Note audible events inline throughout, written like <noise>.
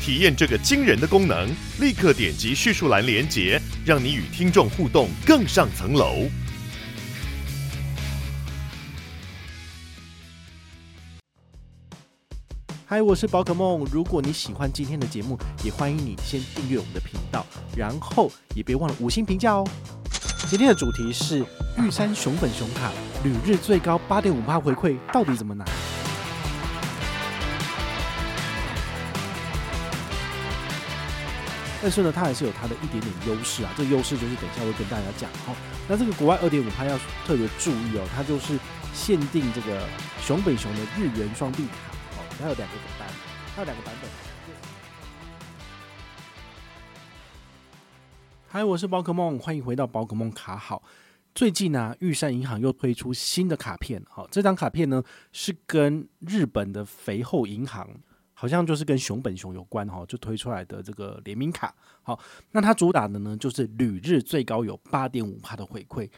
体验这个惊人的功能，立刻点击叙述栏连接，让你与听众互动更上层楼。嗨，我是宝可梦。如果你喜欢今天的节目，也欢迎你先订阅我们的频道，然后也别忘了五星评价哦。今天的主题是玉山熊本熊卡旅日最高八点五趴回馈，到底怎么拿？但是呢，它还是有它的一点点优势啊。这个优势就是等一下会跟大家讲哦。那这个国外二点五趴要特别注意哦，它就是限定这个熊本熊的日元双币卡哦。它有两个版，它有两个版本。嗨，我是宝可梦，欢迎回到宝可梦卡好。最近呢、啊，玉山银行又推出新的卡片，好，这张卡片呢是跟日本的肥厚银行，好像就是跟熊本熊有关哈，就推出来的这个联名卡。好，那它主打的呢就是旅日最高有八点五趴的回馈，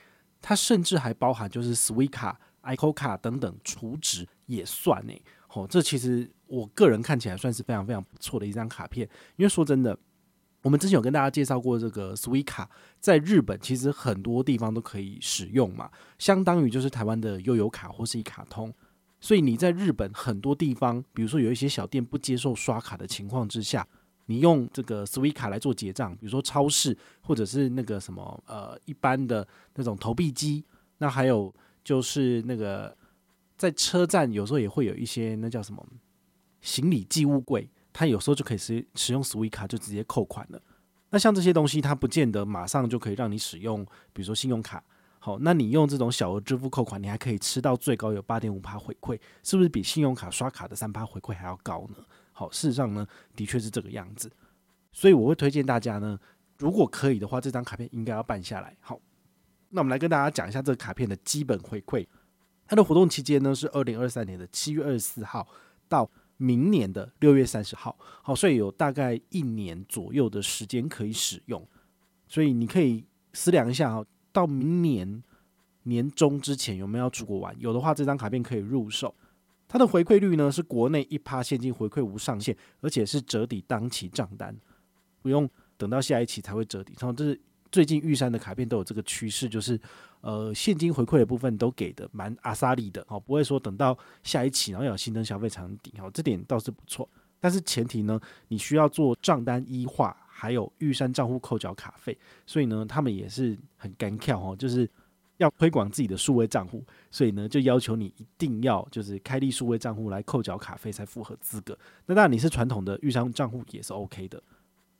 它甚至还包含就是 Suica、ICO 卡等等储值也算呢。哦，这其实我个人看起来算是非常非常不错的一张卡片，因为说真的，我们之前有跟大家介绍过这个 Suica，在日本其实很多地方都可以使用嘛，相当于就是台湾的悠游卡或是一卡通，所以你在日本很多地方，比如说有一些小店不接受刷卡的情况之下，你用这个 Suica 来做结账，比如说超市或者是那个什么呃一般的那种投币机，那还有就是那个。在车站有时候也会有一些那叫什么行李寄物柜，它有时候就可以使使用 Suica 就直接扣款了。那像这些东西，它不见得马上就可以让你使用，比如说信用卡。好，那你用这种小额支付扣款，你还可以吃到最高有八点五趴回馈，是不是比信用卡刷卡的三趴回馈还要高呢？好，事实上呢，的确是这个样子。所以我会推荐大家呢，如果可以的话，这张卡片应该要办下来。好，那我们来跟大家讲一下这个卡片的基本回馈。它的活动期间呢是二零二三年的七月二十四号到明年的六月三十号，好，所以有大概一年左右的时间可以使用，所以你可以思量一下哈，到明年年中之前有没有要出国玩？有的话，这张卡片可以入手。它的回馈率呢是国内一趴现金回馈无上限，而且是折抵当期账单，不用等到下一期才会折抵。然后这是。最近玉山的卡片都有这个趋势，就是呃现金回馈的部分都给的蛮阿萨利的，哦，不会说等到下一期然后有新增消费才能抵，哦，这点倒是不错。但是前提呢，你需要做账单一化，还有玉山账户扣缴卡费，所以呢，他们也是很干跳哦，就是要推广自己的数位账户，所以呢，就要求你一定要就是开立数位账户来扣缴卡费才符合资格。那当然你是传统的玉山账户也是 OK 的。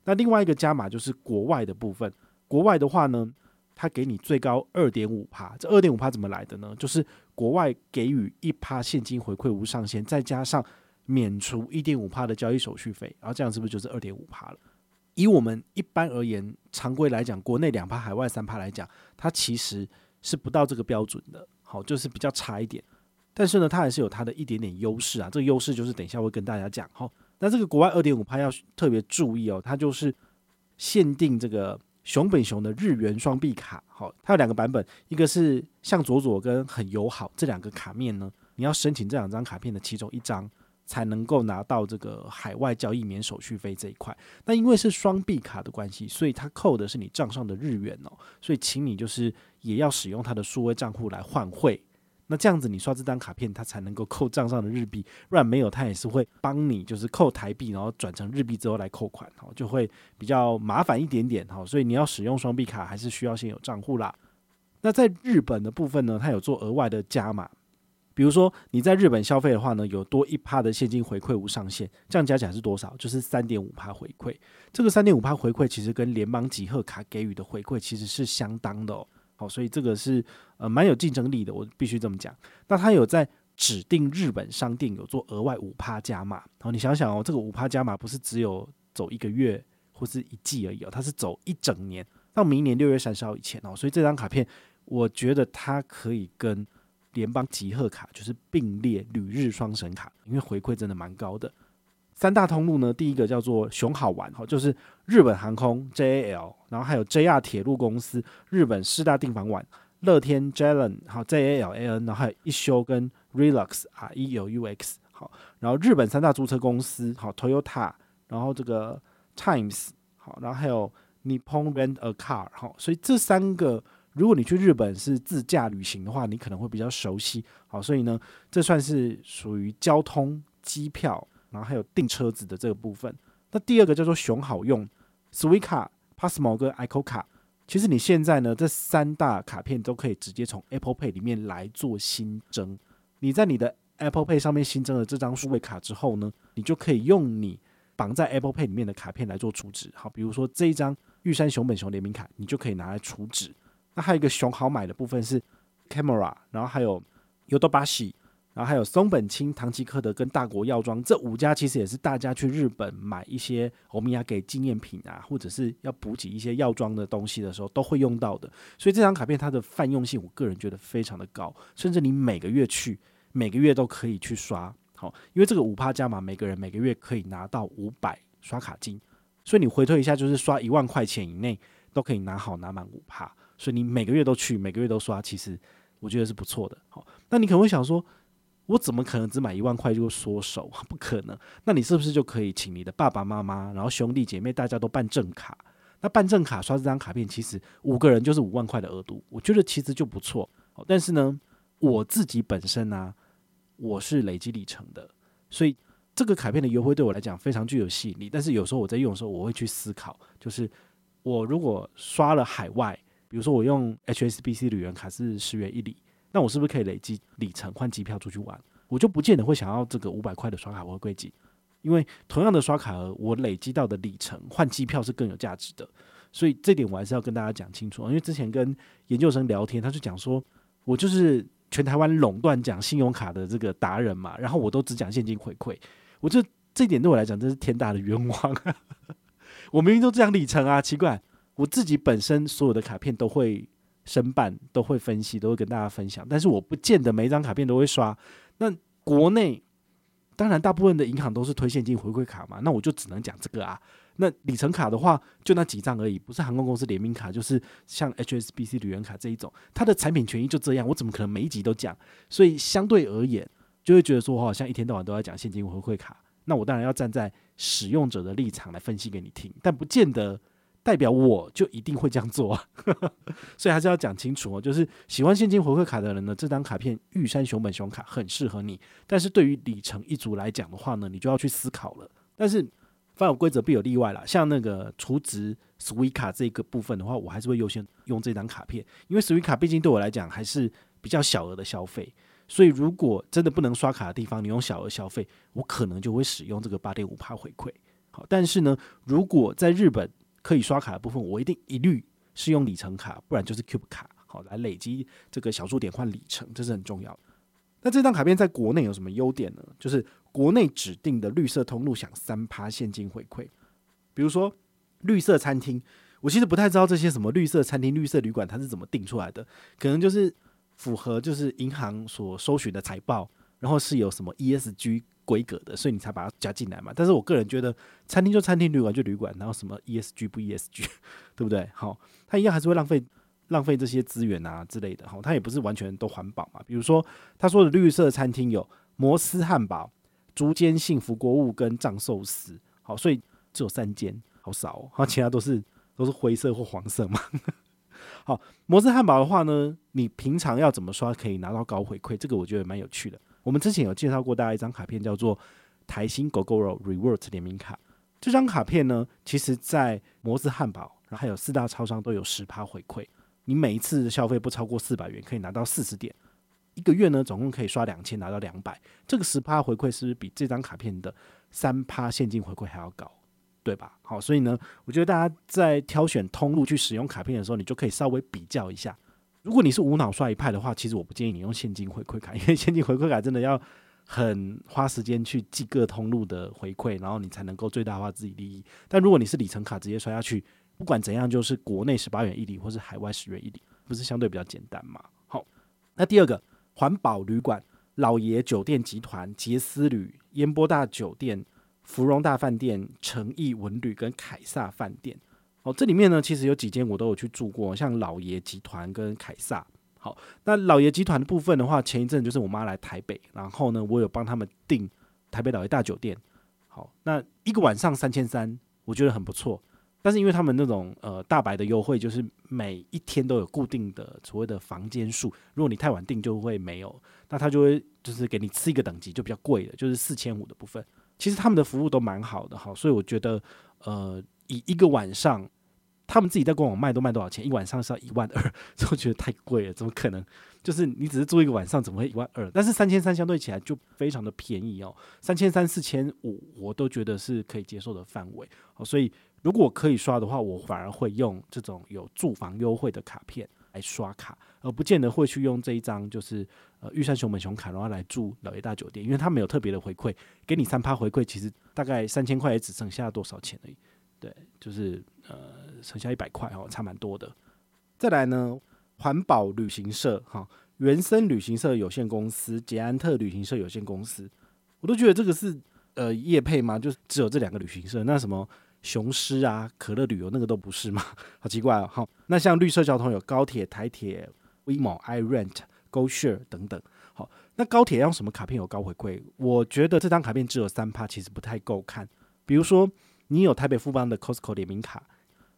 那另外一个加码就是国外的部分。国外的话呢，它给你最高二点五趴，这二点五趴怎么来的呢？就是国外给予一趴现金回馈无上限，再加上免除一点五趴的交易手续费，然后这样是不是就是二点五趴了？以我们一般而言，常规来讲，国内两趴，海外三趴来讲，它其实是不到这个标准的，好，就是比较差一点。但是呢，它还是有它的一点点优势啊，这个优势就是等一下会跟大家讲。好，那这个国外二点五趴要特别注意哦，它就是限定这个。熊本熊的日元双币卡，好，它有两个版本，一个是向佐佐跟很友好这两个卡面呢，你要申请这两张卡片的其中一张，才能够拿到这个海外交易免手续费这一块。那因为是双币卡的关系，所以它扣的是你账上的日元哦，所以请你就是也要使用它的数位账户来换汇。那这样子，你刷这张卡片，它才能够扣账上的日币，不然没有，它也是会帮你就是扣台币，然后转成日币之后来扣款，哦，就会比较麻烦一点点，哈，所以你要使用双币卡，还是需要先有账户啦。那在日本的部分呢，它有做额外的加码，比如说你在日本消费的话呢，有多一趴的现金回馈无上限，这样加起来是多少？就是三点五趴回馈。这个三点五趴回馈其实跟联邦集贺卡给予的回馈其实是相当的哦。好，所以这个是呃蛮有竞争力的，我必须这么讲。那它有在指定日本商店有做额外五趴加码。好，你想想哦，这个五趴加码不是只有走一个月或是一季而已哦，它是走一整年到明年六月三十号以前哦，所以这张卡片我觉得它可以跟联邦集贺卡就是并列旅日双神卡，因为回馈真的蛮高的。三大通路呢，第一个叫做熊好玩哈，就是日本航空 JAL，然后还有 JR 铁路公司、日本四大订房网、乐天 JALN 好 JALAN，然后还有一休跟 Relux 啊 EUX，好，然后日本三大租车公司好 Toyota，然后这个 Times 好，然后还有 Nippon Rent a Car 好，所以这三个如果你去日本是自驾旅行的话，你可能会比较熟悉好，所以呢，这算是属于交通机票。然后还有订车子的这个部分，那第二个叫做熊好用，Suica、Pasmo 跟 ICO 卡，其实你现在呢这三大卡片都可以直接从 Apple Pay 里面来做新增。你在你的 Apple Pay 上面新增了这张数位卡之后呢，你就可以用你绑在 Apple Pay 里面的卡片来做储值。好，比如说这一张玉山熊本熊联名卡，你就可以拿来储值。那还有一个熊好买的部分是 Camera，然后还有 Yodobashi。然后还有松本清、唐吉诃德跟大国药妆这五家，其实也是大家去日本买一些欧米亚给纪念品啊，或者是要补给一些药妆的东西的时候都会用到的。所以这张卡片它的泛用性，我个人觉得非常的高，甚至你每个月去，每个月都可以去刷。好，因为这个五趴加码，每个人每个月可以拿到五百刷卡金，所以你回推一下，就是刷一万块钱以内都可以拿好拿满五趴。所以你每个月都去，每个月都刷，其实我觉得是不错的。好，那你可能会想说，我怎么可能只买一万块就缩手？<laughs> 不可能。那你是不是就可以请你的爸爸妈妈，然后兄弟姐妹，大家都办正卡？那办正卡刷这张卡片，其实五个人就是五万块的额度，我觉得其实就不错。但是呢，我自己本身呢、我是累积里程的，所以这个卡片的优惠对我来讲非常具有吸引力。但是有时候我在用的时候，我会去思考，就是我如果刷了海外，比如说我用 HSBC 旅游卡是十元一里。那我是不是可以累积里程换机票出去玩？我就不见得会想要这个五百块的刷卡回馈金，因为同样的刷卡额，我累积到的里程换机票是更有价值的。所以这点我还是要跟大家讲清楚。因为之前跟研究生聊天，他就讲说，我就是全台湾垄断讲信用卡的这个达人嘛，然后我都只讲现金回馈。我这这点对我来讲真是天大的冤枉。啊 <laughs> 我明明都这样里程啊，奇怪，我自己本身所有的卡片都会。申办都会分析，都会跟大家分享，但是我不见得每一张卡片都会刷。那国内当然大部分的银行都是推现金回馈卡嘛，那我就只能讲这个啊。那里程卡的话，就那几张而已，不是航空公司联名卡，就是像 HSBC 旅游卡这一种，它的产品权益就这样，我怎么可能每一集都讲？所以相对而言，就会觉得说，我好像一天到晚都要讲现金回馈卡。那我当然要站在使用者的立场来分析给你听，但不见得。代表我就一定会这样做啊，<laughs> 所以还是要讲清楚哦。就是喜欢现金回馈卡的人呢，这张卡片玉山熊本熊卡很适合你。但是对于里程一族来讲的话呢，你就要去思考了。但是凡有规则必有例外啦，像那个储值 Suica 这个部分的话，我还是会优先用这张卡片，因为 Suica 毕竟对我来讲还是比较小额的消费。所以如果真的不能刷卡的地方，你用小额消费，我可能就会使用这个八点五趴回馈。好，但是呢，如果在日本，可以刷卡的部分，我一定一律是用里程卡，不然就是 Cube 卡，好来累积这个小数点换里程，这是很重要的。那这张卡片在国内有什么优点呢？就是国内指定的绿色通路享三趴现金回馈，比如说绿色餐厅，我其实不太知道这些什么绿色餐厅、绿色旅馆它是怎么定出来的，可能就是符合就是银行所搜寻的财报，然后是有什么 ESG。规格的，所以你才把它加进来嘛。但是我个人觉得，餐厅就餐厅，旅馆就旅馆，然后什么 ESG 不 ESG，<laughs> 对不对？好，它一样还是会浪费浪费这些资源啊之类的。好，它也不是完全都环保嘛。比如说他说的绿色餐厅有摩斯汉堡、竹间幸福国物跟藏寿司。好，所以只有三间，好少哦。好，<laughs> 其他都是都是灰色或黄色嘛。<laughs> 好，摩斯汉堡的话呢，你平常要怎么刷可以拿到高回馈？这个我觉得蛮有趣的。我们之前有介绍过大家一张卡片，叫做台新 Gogoro Rewards 联名卡。这张卡片呢，其实在摩斯汉堡，然后还有四大超商都有十趴回馈。你每一次消费不超过四百元，可以拿到四十点。一个月呢，总共可以刷两千，拿到两百。这个十趴回馈是不是比这张卡片的三趴现金回馈还要高？对吧？好，所以呢，我觉得大家在挑选通路去使用卡片的时候，你就可以稍微比较一下。如果你是无脑刷一派的话，其实我不建议你用现金回馈卡，因为现金回馈卡真的要很花时间去记各通路的回馈，然后你才能够最大化自己利益。但如果你是里程卡直接刷下去，不管怎样，就是国内十八元一里，或是海外十元一里，不是相对比较简单嘛？好，那第二个环保旅馆，老爷酒店集团、杰斯旅、烟波大酒店、芙蓉大饭店、诚毅文旅跟凯撒饭店。哦，这里面呢，其实有几间我都有去住过，像老爷集团跟凯撒。好，那老爷集团的部分的话，前一阵就是我妈来台北，然后呢，我有帮他们订台北老爷大酒店。好，那一个晚上三千三，我觉得很不错。但是因为他们那种呃大白的优惠，就是每一天都有固定的所谓的房间数，如果你太晚订就会没有，那他就会就是给你吃一个等级就比较贵的，就是四千五的部分。其实他们的服务都蛮好的，好，所以我觉得呃以一个晚上。他们自己在官网卖都卖多少钱？一晚上是要一万二，<laughs> 我觉得太贵了，怎么可能？就是你只是住一个晚上，怎么会一万二？但是三千三相对起来就非常的便宜哦，三千三四千五我都觉得是可以接受的范围。哦，所以如果可以刷的话，我反而会用这种有住房优惠的卡片来刷卡，而不见得会去用这一张就是呃玉山熊本熊卡，然后来住老爷大酒店，因为它没有特别的回馈，给你三趴回馈，其实大概三千块也只剩下多少钱而已。对，就是呃，剩下一百块哦，差蛮多的。再来呢，环保旅行社哈，原生旅行社有限公司、捷安特旅行社有限公司，我都觉得这个是呃业配吗？就只有这两个旅行社，那什么雄狮啊、可乐旅游那个都不是吗？<laughs> 好奇怪哦。好，那像绿色交通有高铁、台铁、WeMo、iRent、GoShare 等等。好，那高铁要用什么卡片有高回馈？我觉得这张卡片只有三趴，其实不太够看。比如说。你有台北富邦的 Costco 联名卡，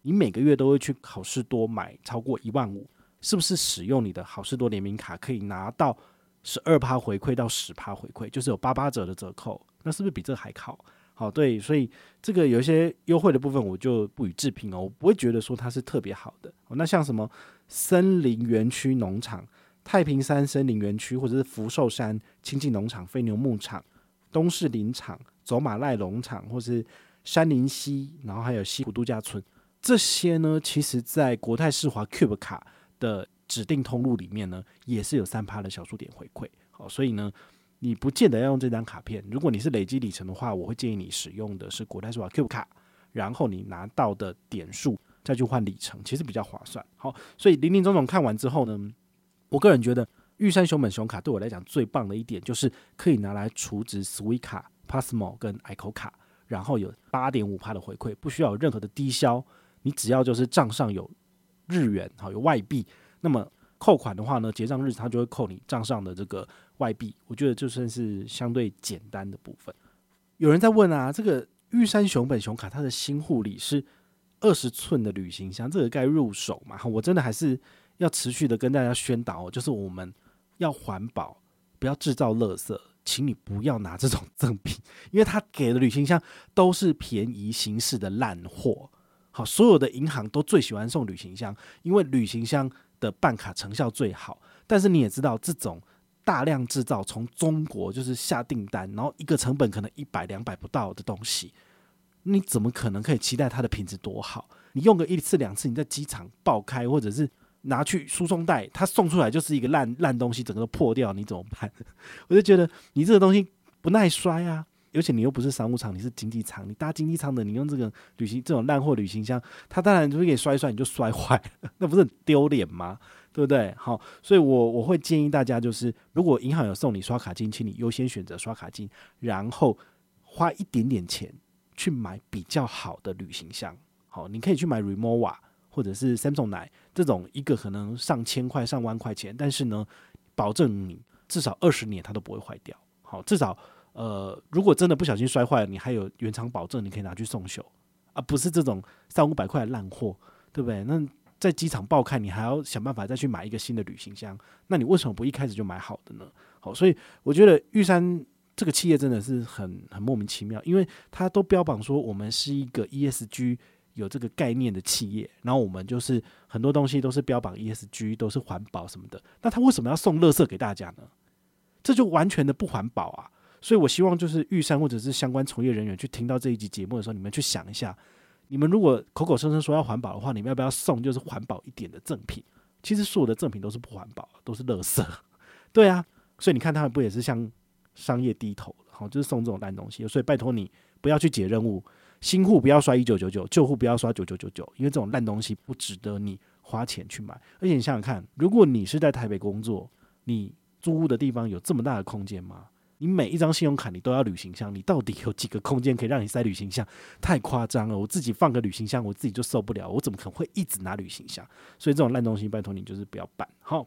你每个月都会去好事多买超过一万五，是不是使用你的好事多联名卡可以拿到十二趴回馈到十趴回馈，就是有八八折的折扣？那是不是比这还好？好，对，所以这个有一些优惠的部分我就不予置评哦，我不会觉得说它是特别好的。那像什么森林园区农场、太平山森林园区，或者是福寿山亲近农场、飞牛牧场、东势林场、走马濑农场，或是山林溪，然后还有西湖度假村，这些呢，其实在国泰世华 Cube 卡的指定通路里面呢，也是有三趴的小数点回馈。好，所以呢，你不见得要用这张卡片。如果你是累积里程的话，我会建议你使用的是国泰世华 Cube 卡，然后你拿到的点数再去换里程，其实比较划算。好，所以林林总总看完之后呢，我个人觉得玉山熊本熊卡对我来讲最棒的一点，就是可以拿来储值 Suica、Pasmo 跟 ICO 卡。然后有八点五趴的回馈，不需要有任何的低消，你只要就是账上有日元，好有外币，那么扣款的话呢，结账日它就会扣你账上的这个外币。我觉得就算是相对简单的部分。有人在问啊，这个玉山熊本熊卡它的新护理是二十寸的旅行箱，这个该入手吗？我真的还是要持续的跟大家宣导，就是我们要环保，不要制造垃圾。请你不要拿这种赠品，<laughs> 因为他给的旅行箱都是便宜形式的烂货。好，所有的银行都最喜欢送旅行箱，因为旅行箱的办卡成效最好。但是你也知道，这种大量制造从中国就是下订单，然后一个成本可能一百两百不到的东西，你怎么可能可以期待它的品质多好？你用个一次两次，你在机场爆开或者是。拿去输送带，他送出来就是一个烂烂东西，整个都破掉，你怎么办？<laughs> 我就觉得你这个东西不耐摔啊，而且你又不是商务舱，你是经济舱，你搭经济舱的，你用这个旅行这种烂货旅行箱，它当然就会给你摔摔，你就摔坏，<laughs> 那不是很丢脸吗？对不对？好，所以我我会建议大家，就是如果银行有送你刷卡金，请你优先选择刷卡金，然后花一点点钱去买比较好的旅行箱。好，你可以去买 remowa。或者是 Samsonite 这种一个可能上千块上万块钱，但是呢，保证你至少二十年它都不会坏掉。好，至少呃，如果真的不小心摔坏了，你还有原厂保证，你可以拿去送修，而不是这种三五百块的烂货，对不对？那在机场爆开，你还要想办法再去买一个新的旅行箱，那你为什么不一开始就买好的呢？好，所以我觉得玉山这个企业真的是很很莫名其妙，因为它都标榜说我们是一个 ESG。有这个概念的企业，然后我们就是很多东西都是标榜 ESG，都是环保什么的。那他为什么要送垃圾给大家呢？这就完全的不环保啊！所以我希望就是玉山或者是相关从业人员去听到这一集节目的时候，你们去想一下，你们如果口口声声说要环保的话，你们要不要送就是环保一点的赠品？其实所有的赠品都是不环保，都是垃圾。对啊，所以你看他们不也是向商业低头，好，就是送这种烂东西。所以拜托你不要去解任务，新户不要刷一九九九，旧户不要刷九九九九，因为这种烂东西不值得你花钱去买。而且你想想看，如果你是在台北工作，你租屋的地方有这么大的空间吗？你每一张信用卡你都要旅行箱，你到底有几个空间可以让你塞旅行箱？太夸张了！我自己放个旅行箱，我自己就受不了，我怎么可能会一直拿旅行箱？所以这种烂东西，拜托你就是不要办。好，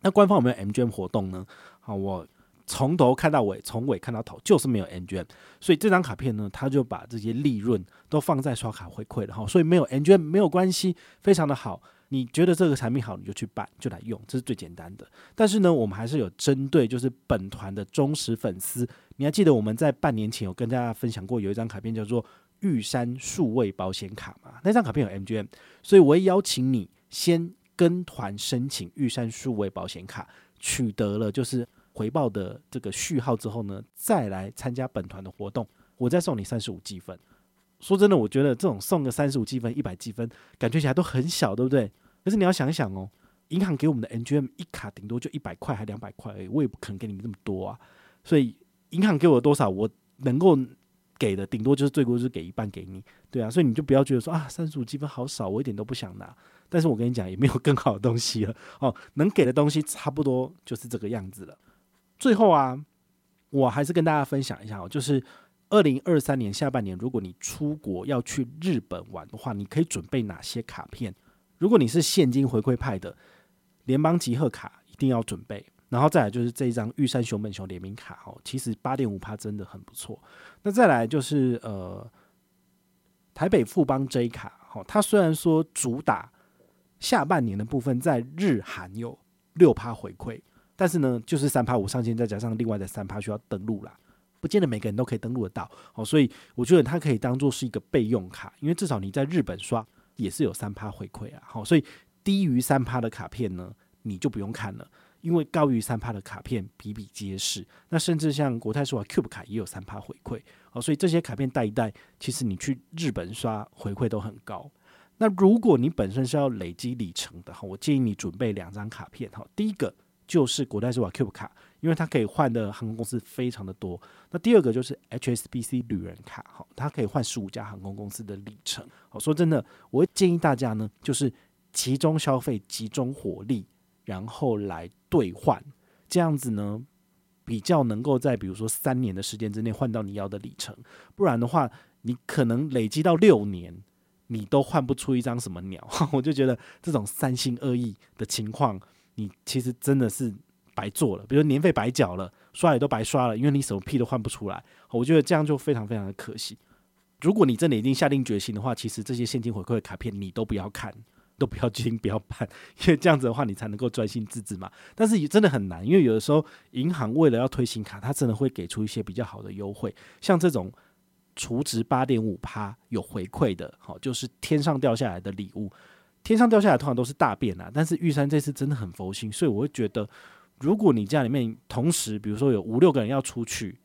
那官方有没有 MGM 活动呢？好，我从头看到尾，从尾看到头，就是没有 MGM。所以这张卡片呢，他就把这些利润都放在刷卡回馈了哈，所以没有 MGM 没有关系，非常的好。你觉得这个产品好，你就去办，就来用，这是最简单的。但是呢，我们还是有针对就是本团的忠实粉丝。你还记得我们在半年前有跟大家分享过，有一张卡片叫做玉山数位保险卡嘛？那张卡片有 MGM，所以我也邀请你先跟团申请玉山数位保险卡，取得了就是回报的这个序号之后呢，再来参加本团的活动，我再送你三十五积分。说真的，我觉得这种送个三十五积分、一百积分，感觉起来都很小，对不对？可是你要想一想哦，银行给我们的 N G M 一卡顶多就一百块还两百块而已，我也不可能给你那么多啊。所以银行给我多少，我能够给的顶多就是最多就是给一半给你，对啊。所以你就不要觉得说啊，三十五积分好少，我一点都不想拿。但是我跟你讲，也没有更好的东西了哦，能给的东西差不多就是这个样子了。最后啊，我还是跟大家分享一下哦，就是二零二三年下半年，如果你出国要去日本玩的话，你可以准备哪些卡片？如果你是现金回馈派的，联邦集贺卡一定要准备，然后再来就是这一张玉山熊本熊联名卡哦，其实八点五趴真的很不错。那再来就是呃台北富邦 J 卡，哦，它虽然说主打下半年的部分在日韩有六趴回馈，但是呢就是三趴五上限，再加上另外的三趴需要登录啦，不见得每个人都可以登录得到哦，所以我觉得它可以当做是一个备用卡，因为至少你在日本刷。也是有三趴回馈啊，好，所以低于三趴的卡片呢，你就不用看了，因为高于三趴的卡片比比皆是。那甚至像国泰世华 Cube 卡也有三趴回馈，好，所以这些卡片带一带，其实你去日本刷回馈都很高。那如果你本身是要累积里程的哈，我建议你准备两张卡片哈，第一个就是国泰世华 Cube 卡。因为它可以换的航空公司非常的多，那第二个就是 HSBC 旅人卡，好，它可以换十五家航空公司的里程。好，说真的，我会建议大家呢，就是集中消费、集中火力，然后来兑换，这样子呢，比较能够在比如说三年的时间之内换到你要的里程。不然的话，你可能累积到六年，你都换不出一张什么鸟。<laughs> 我就觉得这种三心二意的情况，你其实真的是。白做了，比如年费白缴了，刷也都白刷了，因为你什么屁都换不出来。我觉得这样就非常非常的可惜。如果你真的已经下定决心的话，其实这些现金回馈的卡片你都不要看，都不要进，不要办，因为这样子的话你才能够专心致志嘛。但是也真的很难，因为有的时候银行为了要推新卡，它真的会给出一些比较好的优惠，像这种储值八点五趴有回馈的，好，就是天上掉下来的礼物。天上掉下来通常都是大便啊，但是玉山这次真的很佛心，所以我会觉得。如果你家里面同时，比如说有五六个人要出去，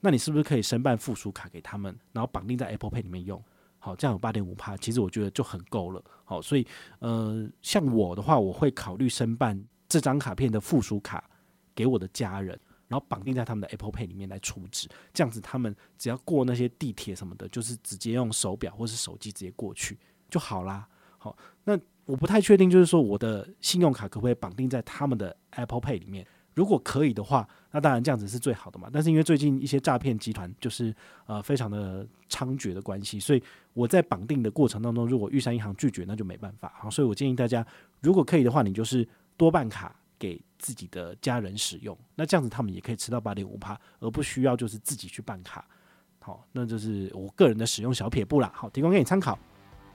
那你是不是可以申办附属卡给他们，然后绑定在 Apple Pay 里面用？好，这样有八点五趴，其实我觉得就很够了。好，所以呃，像我的话，我会考虑申办这张卡片的附属卡给我的家人，然后绑定在他们的 Apple Pay 里面来储值，这样子他们只要过那些地铁什么的，就是直接用手表或是手机直接过去就好啦。好，那。我不太确定，就是说我的信用卡可不可以绑定在他们的 Apple Pay 里面？如果可以的话，那当然这样子是最好的嘛。但是因为最近一些诈骗集团就是呃非常的猖獗的关系，所以我在绑定的过程当中，如果玉山银行拒绝，那就没办法。好，所以我建议大家，如果可以的话，你就是多办卡给自己的家人使用，那这样子他们也可以吃到八点五趴，而不需要就是自己去办卡。好，那就是我个人的使用小撇步啦。好，提供给你参考。